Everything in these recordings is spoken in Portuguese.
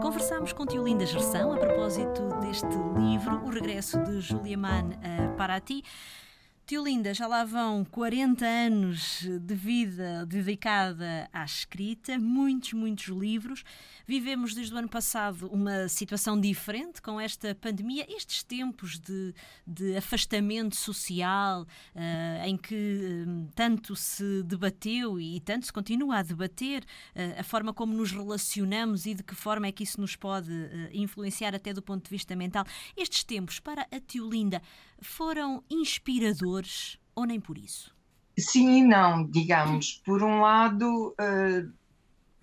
Conversámos com Tio Linda Gerção a propósito deste livro, O Regresso de Julia Mann a Paraty. Tio Linda, já lá vão 40 anos de vida dedicada à escrita, muitos, muitos livros. Vivemos desde o ano passado uma situação diferente com esta pandemia, estes tempos de, de afastamento social, uh, em que um, tanto se debateu e tanto se continua a debater uh, a forma como nos relacionamos e de que forma é que isso nos pode uh, influenciar até do ponto de vista mental. Estes tempos, para a Tio Linda, foram inspiradores ou nem por isso? Sim e não, digamos. Por um lado, uh,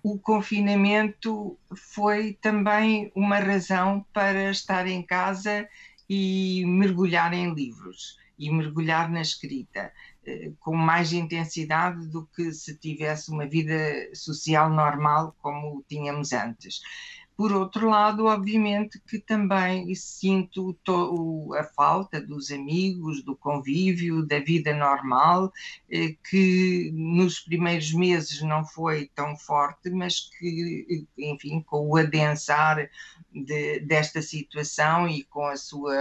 o confinamento foi também uma razão para estar em casa e mergulhar em livros e mergulhar na escrita uh, com mais intensidade do que se tivesse uma vida social normal como tínhamos antes. Por outro lado, obviamente que também sinto a falta dos amigos, do convívio, da vida normal, eh, que nos primeiros meses não foi tão forte, mas que, enfim, com o adensar de, desta situação e com a sua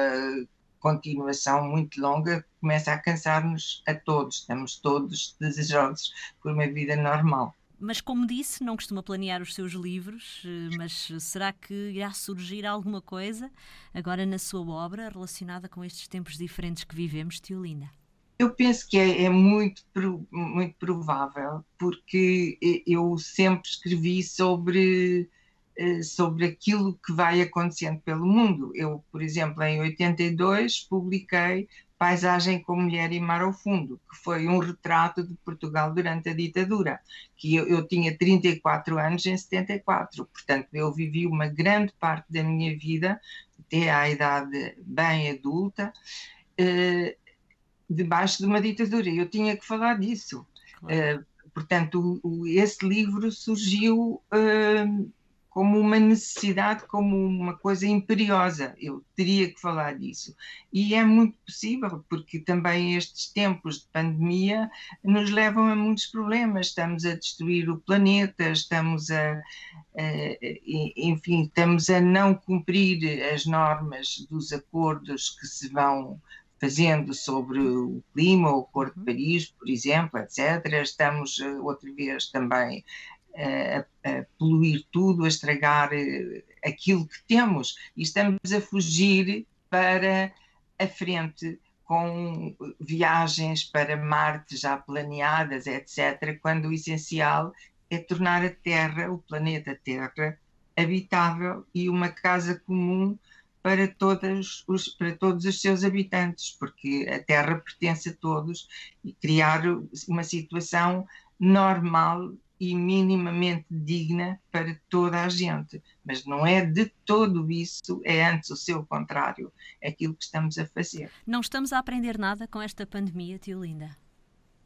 continuação muito longa, começa a cansar-nos a todos. Estamos todos desejosos por uma vida normal. Mas, como disse, não costuma planear os seus livros, eh, mas será que irá surgir alguma coisa agora na sua obra relacionada com estes tempos diferentes que vivemos, Tio Linda? Eu penso que é, é, muito, muito provável, porque eu sempre escrevi sobre, eh, sobre aquilo que vai acontecendo pelo mundo. Eu, por exemplo, em 82 publiquei Paisagem com Mulher e Mar ao Fundo, que foi um retrato de Portugal durante a ditadura, que eu, eu tinha 34 anos em 74, portanto eu vivi uma grande parte da minha vida, até à idade bem adulta, eh, debaixo de uma ditadura, eu tinha que falar disso. Claro. Eh, portanto, o, o, esse livro surgiu... Eh, como uma necessidade, como uma coisa imperiosa. Eu teria que falar disso. E é muito possível, porque também estes tempos de pandemia nos levam a muitos problemas. Estamos a destruir o planeta, estamos a, a enfim, estamos a não cumprir as normas dos acordos que se vão fazendo sobre o clima, o Acordo de uhum. Paris, por exemplo, etc. Estamos eh, outra vez também a, a poluir tudo, a estragar eh, aquilo que temos e estamos a fugir para a frente com viagens para Marte já planeadas, etc., quando o essencial é tornar a Terra, o planeta Terra, habitável e uma casa comum para, todos os, para todos os seus habitantes, porque a Terra pertence a todos e criar uma situação normal e minimamente digna para toda a gente. Mas não é de todo isso, é antes o seu contrário, aquilo que estamos a fazer. Não estamos a aprender nada com esta pandemia, tio Linda?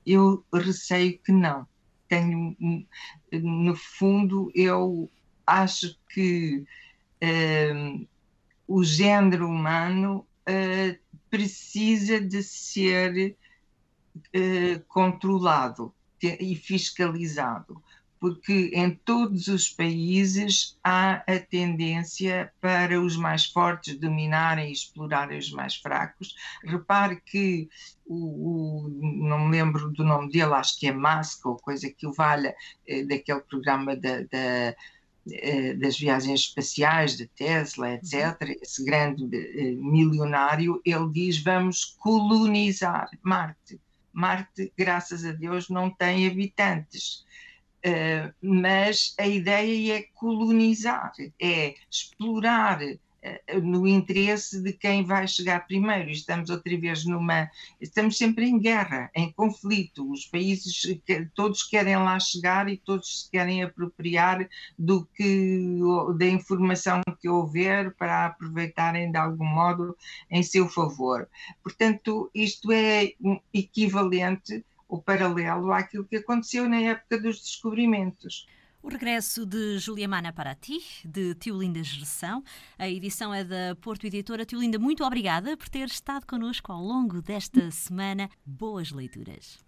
Eu receio que não. Tenho, no fundo, eu acho que uh, o género humano uh, precisa de ser uh, controlado e fiscalizado porque em todos os países há a tendência para os mais fortes dominarem e explorarem os mais fracos. Repare que o, o, não me lembro do nome dele, acho que é Musk ou coisa que o valha, eh, daquele programa da, da eh, das viagens espaciais de Tesla, etc., uhum. esse grande eh, milionário, ele diz: vamos colonizar Marte. Marte, graças a Deus, não tem habitantes Uh, mas a ideia é colonizar, é explorar uh, no interesse de quem vai chegar primeiro. Estamos outra vez numa. Estamos sempre em guerra, em conflito. Os países todos querem lá chegar e todos se querem apropriar do que da informação que houver para aproveitarem de algum modo em seu favor. Portanto, isto é equivalente o paralelo àquilo que aconteceu na época dos descobrimentos. O regresso de Julia Mana para ti, de Tio Linda Gerção. A edição é da Porto Editora. Tio Linda, muito obrigada por ter estado connosco ao longo desta semana. Boas leituras.